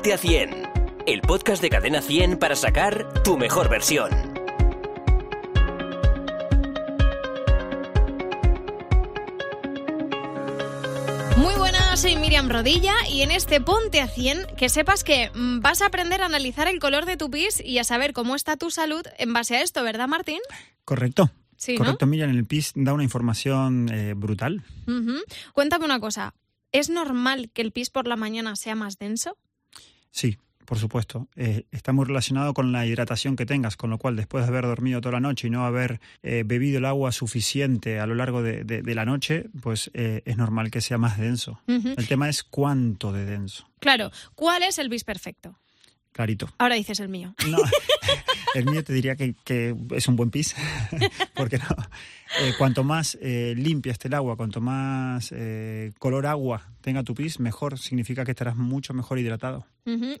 Ponte a 100, el podcast de Cadena 100 para sacar tu mejor versión. Muy buenas, soy Miriam Rodilla y en este Ponte a 100 que sepas que mm, vas a aprender a analizar el color de tu pis y a saber cómo está tu salud en base a esto, ¿verdad Martín? Correcto. Sí, ¿no? Correcto, Miriam, el PIS da una información eh, brutal. Cuéntame una cosa, ¿es normal que el pis por la mañana sea más denso? Sí, por supuesto. Eh, está muy relacionado con la hidratación que tengas, con lo cual después de haber dormido toda la noche y no haber eh, bebido el agua suficiente a lo largo de, de- de la noche, pues eh, es normal que sea más denso. El tema es cuánto de denso. Claro, ¿cuál es el pis perfecto? Clarito. Ahora dices el mío. No, el mío te diría que, que es un buen pis, porque no. Eh, cuanto más limpia esté el agua, cuanto más color agua tenga tu pis, mejor significa que estarás mucho mejor hidratado.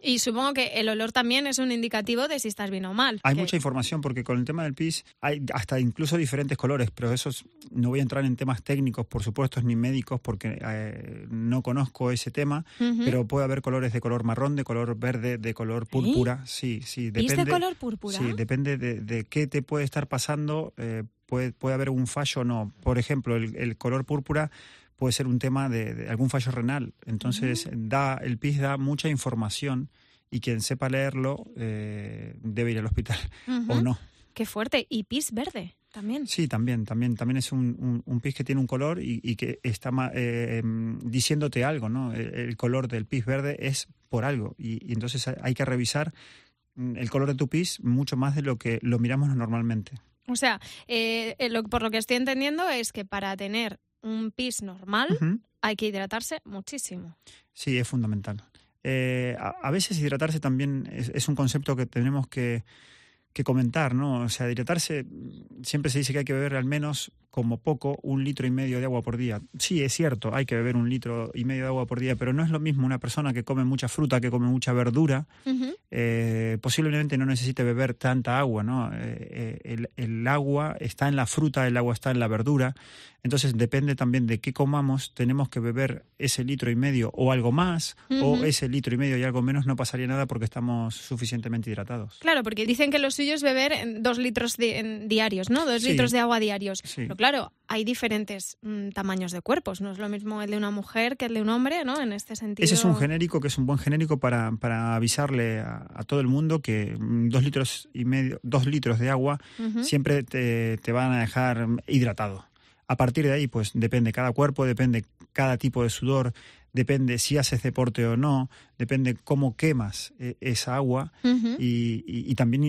Y supongo que el olor también es un indicativo de si estás bien o mal. Hay que- mucha información porque con el tema del pis hay hasta incluso diferentes colores, pero esos no voy a entrar en temas técnicos, por supuesto, ni médicos, porque eh, no conozco ese tema, pero puede haber colores de color marrón, de color verde, de color púrpura. Sí, sí, ¿Pis depende. de color púrpura? Sí, depende de, de qué te puede estar pasando, eh, puede, puede haber un fallo o no. Por ejemplo, el, el color púrpura puede ser un tema de, de algún fallo renal. Entonces, da, el PIS da mucha información y quien sepa leerlo eh, debe ir al hospital Ujú. o no. Qué fuerte. Y pis verde también. Sí, también, también, también es un, un, un pis que tiene un color y, y que está eh, em, diciéndote algo, ¿no? El, el color del pis verde es por algo y, y entonces hay- que revisar mm, el color de tu pis mucho más de lo que lo miramos normalmente. O sea, eh, eh, lo- por lo que estoy entendiendo es que para tener un pis normal hay que hidratarse muchísimo. Sí, es fundamental. Eh, a, a veces hidratarse también es, es un concepto que tenemos que, que comentar, ¿no? O sea, hidratarse, mm, siempre se dice que hay que beber al menos, como poco, un litro y medio de agua por día. Sí, es cierto, hay que beber un litro y medio de agua por día, pero no es lo mismo una persona que come mucha fruta, que come mucha verdura, eh, posiblemente no necesite beber tanta agua, ¿no? Eh, eh, el, el agua está en la fruta, el agua está en la verdura, entonces depende también de qué comamos, tenemos que beber ese litro y medio o algo más, o ese litro y medio y algo menos, no pasaría nada porque estamos suficientemente hidratados. Claro, porque dicen que lo suyo es beber dos litros di- diarios, ¿no? Dos Sí. litros de agua diarios. Sí. Claro, hay diferentes mm, tamaños de cuerpos. No es lo mismo el de una mujer que el de un hombre, ¿no? En este sentido. Ese es un genérico que es un buen genérico para, para avisarle a, a todo el mundo que mm, dos litros y medio, dos litros de agua siempre te, te van a dejar hidratado. A partir de ahí, pues depende cada cuerpo, depende cada tipo de sudor, depende si haces deporte o no, depende cómo quemas eh, esa agua. Y, y- y también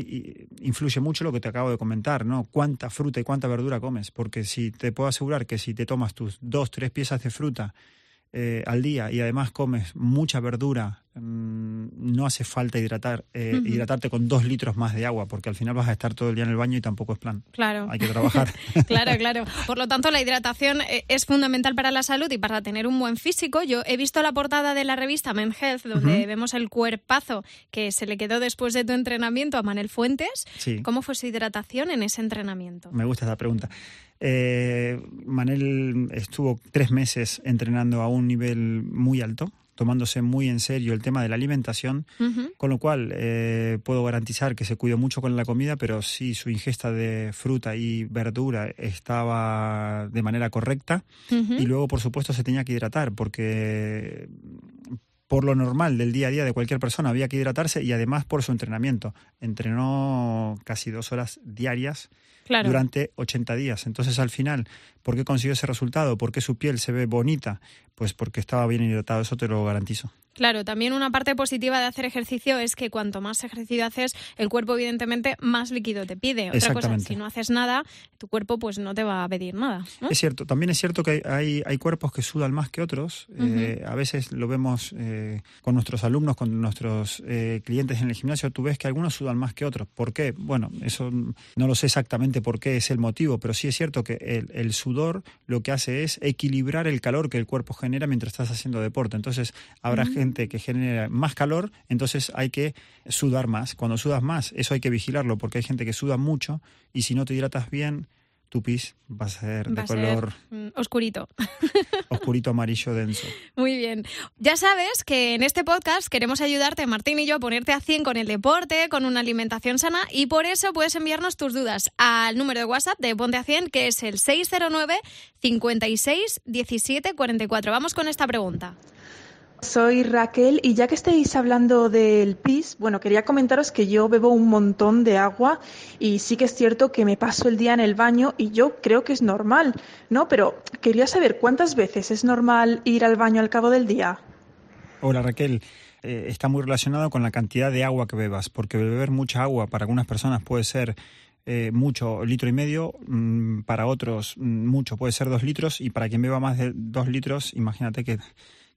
influye mucho lo que te acabo de comentar, ¿no? Cuánta fruta y cuánta verdura comes, porque si te puedo asegurar que si te tomas tus dos, tres piezas de fruta eh, al día y además comes mucha verdura, mm, no hace falta hidratar, eh, hidratarte con dos litros más de agua, porque al final vas a estar todo el día en el baño y tampoco es plan. Claro. Hay que trabajar. Claro, claro. Por lo tanto, la hidratación eh, es fundamental para la salud y para tener un buen físico. Yo he visto la portada de la revista Men Health, donde vemos el cuerpazo que se le quedó después de tu entrenamiento a Manel Fuentes. Sí. ¿Cómo fue su hidratación en ese entrenamiento? Me gusta esa pregunta. Eh, Manel estuvo tres meses entrenando a un nivel muy alto, tomándose muy en serio el tema de la alimentación, con lo cual eh, puedo garantizar que se cuidó mucho con la comida, pero sí su ingesta de fruta y verdura estaba de manera correcta. Y luego, por supuesto, se tenía que hidratar, porque por lo normal del día a día de cualquier persona había que hidratarse y además por su entrenamiento. Entrenó casi dos horas diarias Claro. durante 80 días. Entonces, al final, ¿por qué consiguió ese resultado? ¿Por qué su piel se ve bonita? Pues porque estaba bien hidratado, eso te lo garantizo. Claro, también una parte positiva de hacer ejercicio es que cuanto más ejercicio haces, el cuerpo evidentemente más líquido te pide. Otra cosa, si no haces nada, tu cuerpo pues no te va a pedir nada. ¿no? Es cierto, también es cierto que hay, hay, hay cuerpos que sudan más que otros. Eh, a veces lo vemos eh, con nuestros alumnos, con nuestros eh, clientes en el gimnasio. Tú ves que algunos sudan más que otros. ¿Por qué? Bueno, eso no lo sé exactamente por qué es el motivo, pero sí es cierto que el, el sudor lo que hace es equilibrar el calor que el cuerpo genera mientras estás haciendo deporte. Entonces, habrá gente que genera más calor, entonces hay que sudar más. Cuando sudas más, eso hay que vigilarlo, porque hay gente que suda mucho y si no te hidratas bien, tu pis va a ser Va de a color mm, oscurito. oscurito amarillo denso. Muy bien. Ya sabes que en este podcast queremos ayudarte, Martín y yo, a ponerte a 100 con el deporte, con una alimentación sana y por eso puedes enviarnos tus dudas al número de WhatsApp de Ponte a 100 que es el 609 56 17 44. Vamos con esta pregunta. Soy Raquel y ya que estáis hablando del pis, bueno, quería comentaros que yo bebo un montón de agua y sí que es cierto que me paso el día en el baño y yo creo que es normal, ¿no? Pero quería saber cuántas veces es normal ir al baño al cabo del día. Hola Raquel, Eh, está muy relacionado con la cantidad de agua que bebas, porque beber mucha agua para algunas personas puede ser eh, mucho, litro y medio, mm, para otros mm, mucho, puede ser dos litros, y para quien beba más de dos litros, imagínate que,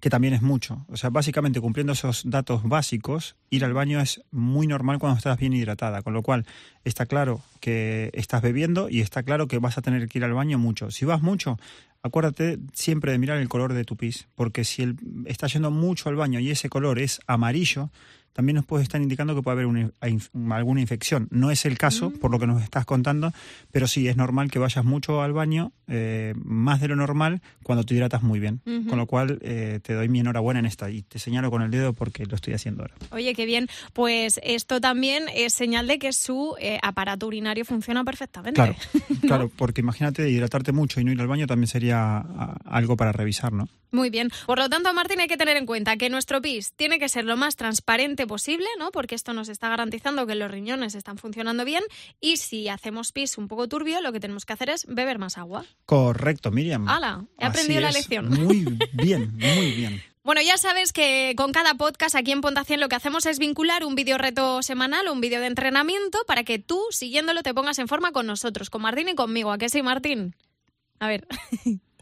que también es mucho. O sea, básicamente cumpliendo esos datos básicos, ir al baño es muy normal cuando estás bien hidratada, con lo cual está claro que estás bebiendo y está claro que vas a tener que ir al baño mucho. Si vas mucho, acuérdate siempre de mirar el color de tu pis, porque si el, está yendo mucho al baño y ese color es amarillo, también nos puede estar indicando que puede haber una, alguna infección. No es el caso, por lo que nos estás contando, pero sí es normal que vayas mucho al baño, eh, más de lo normal, cuando te hidratas muy bien. Con lo cual eh, te doy mi enhorabuena en esta y te señalo con el dedo porque lo estoy haciendo ahora. Oye, qué bien. Pues esto también es señal de que su eh, aparato urinario funciona perfectamente. Claro, claro, porque imagínate hidratarte mucho y no ir al baño también sería algo para revisar, ¿no? Muy bien. Por lo tanto, Martín, hay que tener en cuenta que nuestro pis tiene que ser lo más transparente posible, ¿no? Porque esto nos está garantizando que los riñones están funcionando bien. Y si hacemos pis un poco turbio, lo que tenemos que hacer es beber más agua. Correcto, Miriam. ¡Hala! He Así aprendido la es. lección. Muy bien, muy bien. Bueno, ya sabes que con cada podcast aquí en Pontación lo que hacemos es vincular un vídeo reto semanal o un vídeo de entrenamiento para que tú, siguiéndolo, te pongas en forma con nosotros, con Martín y conmigo. ¿A qué sí, Martín? A ver,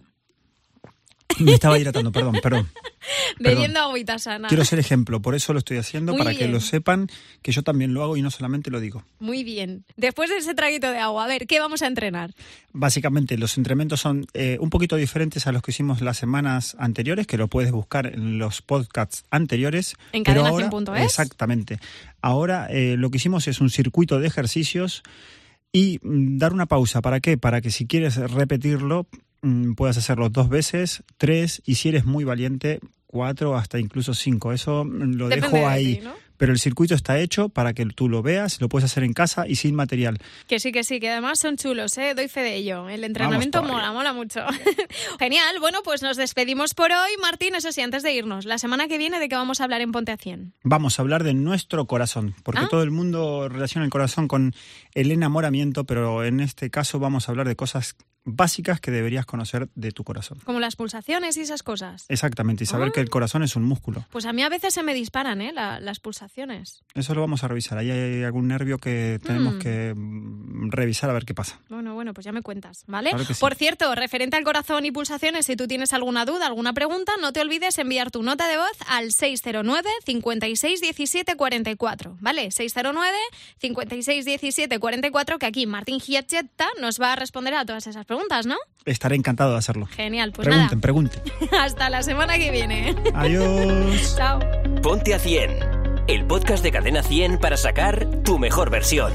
Me estaba hidratando, perdón, perdón. bebiendo agüita sana. Quiero ser ejemplo, por eso lo estoy haciendo, Muy para bien. que lo sepan, que yo también lo hago y no solamente lo digo. Muy bien. Después de ese traguito de agua, a ver, ¿qué vamos a entrenar? Básicamente, los entrenamientos son eh, un poquito diferentes a los que hicimos las semanas anteriores, que lo puedes buscar en los podcasts anteriores. En pero ahora-. Exactamente. Ahora eh, lo que hicimos es un circuito de ejercicios y mm, dar una pausa. ¿Para qué? Para que si quieres repetirlo, puedas hacerlo dos veces, tres, y si eres muy valiente, cuatro, hasta incluso cinco. Eso mm, lo Depende dejo de ahí. ti, ¿no? Pero el circuito está hecho para que tú lo veas, lo puedes hacer en casa y sin material. Que sí, que sí, que además son chulos, ¿eh? Doy fe de ello. El entrenamiento mola, mola mucho. Genial. Bueno, pues nos despedimos por hoy. Martín, eso sí, antes de irnos, la semana que viene, ¿de qué vamos a hablar en Ponte a 100? Vamos a hablar de nuestro corazón, porque Ah. todo el mundo relaciona el corazón con el enamoramiento, pero en este caso vamos a hablar de cosas básicas que deberías conocer de tu corazón. Como las pulsaciones y esas cosas. Exactamente, y saber Ah. que el corazón es un músculo. Pues a mí a veces se me disparan, ¿eh? La- las pulsaciones. Eso lo vamos a revisar. Ahí hay algún nervio que tenemos Mm. que mm, revisar a ver qué pasa. Bueno, bueno, pues ya me cuentas, ¿vale? Claro que sí. Por cierto, referente al corazón y pulsaciones, si tú tienes alguna duda, alguna pregunta, no te olvides enviar tu nota de voz al 609 56 17 44, ¿vale? 609 56 17 44, que aquí Martín Giachetta nos va a responder a todas esas preguntas, ¿no? Estaré encantado de hacerlo. Genial, pues pregunten, pregunten. nada. Hasta la semana que viene. Adiós. Chao. Ponte a 100, el podcast de Cadena 100 para sacar tu mejor versión.